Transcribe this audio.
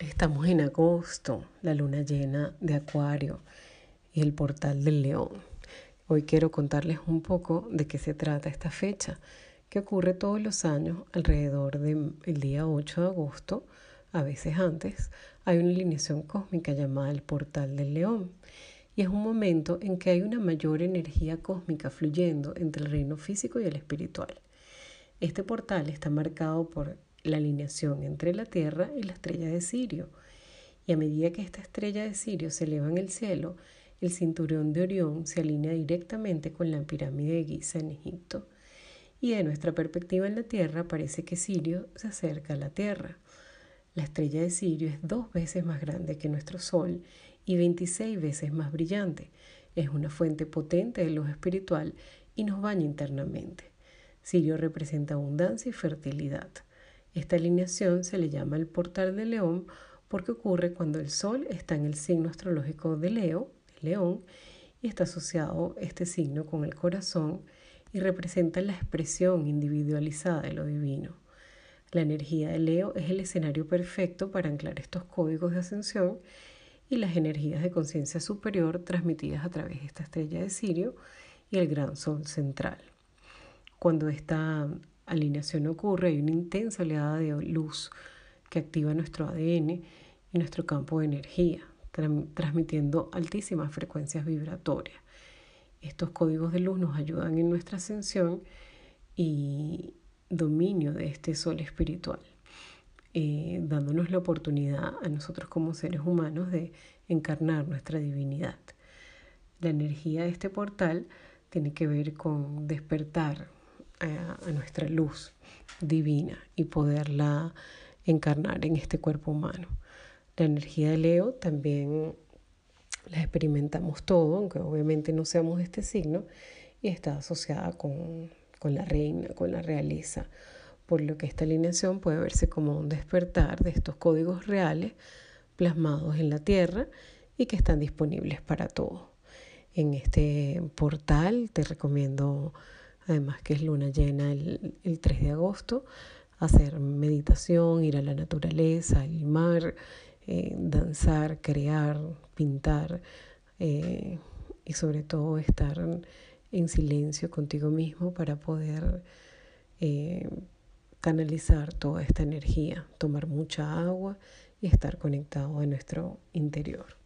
Estamos en agosto, la luna llena de Acuario y el portal del León. Hoy quiero contarles un poco de qué se trata esta fecha, que ocurre todos los años alrededor del día 8 de agosto, a veces antes, hay una alineación cósmica llamada el portal del León. Y es un momento en que hay una mayor energía cósmica fluyendo entre el reino físico y el espiritual. Este portal está marcado por la alineación entre la Tierra y la estrella de Sirio. Y a medida que esta estrella de Sirio se eleva en el cielo, el cinturón de Orión se alinea directamente con la pirámide de Giza en Egipto. Y de nuestra perspectiva en la Tierra parece que Sirio se acerca a la Tierra. La estrella de Sirio es dos veces más grande que nuestro Sol y 26 veces más brillante. Es una fuente potente de luz espiritual y nos baña internamente. Sirio representa abundancia y fertilidad. Esta alineación se le llama el portal de León porque ocurre cuando el Sol está en el signo astrológico de Leo, León, y está asociado este signo con el corazón y representa la expresión individualizada de lo divino. La energía de Leo es el escenario perfecto para anclar estos códigos de ascensión y las energías de conciencia superior transmitidas a través de esta estrella de Sirio y el gran sol central. Cuando esta alineación ocurre, hay una intensa oleada de luz que activa nuestro ADN y nuestro campo de energía, transmitiendo altísimas frecuencias vibratorias. Estos códigos de luz nos ayudan en nuestra ascensión y dominio de este sol espiritual, eh, dándonos la oportunidad a nosotros como seres humanos de encarnar nuestra divinidad. La energía de este portal tiene que ver con despertar a, nuestra luz divina y poderla encarnar en este cuerpo humano. La energía de Leo también la experimentamos todo, aunque obviamente no seamos de este signo, y está asociada con, con la reina, con la realeza, por lo que esta alineación puede verse como un despertar de estos códigos reales plasmados en la Tierra y que están disponibles para todos. En este portal te recomiendo además que es luna llena el, 3 de agosto, hacer meditación, ir a la naturaleza, al mar, eh, danzar, crear, pintar eh, y sobre todo estar en silencio contigo mismo para poder eh, canalizar toda esta energía, tomar mucha agua y estar conectado a nuestro interior.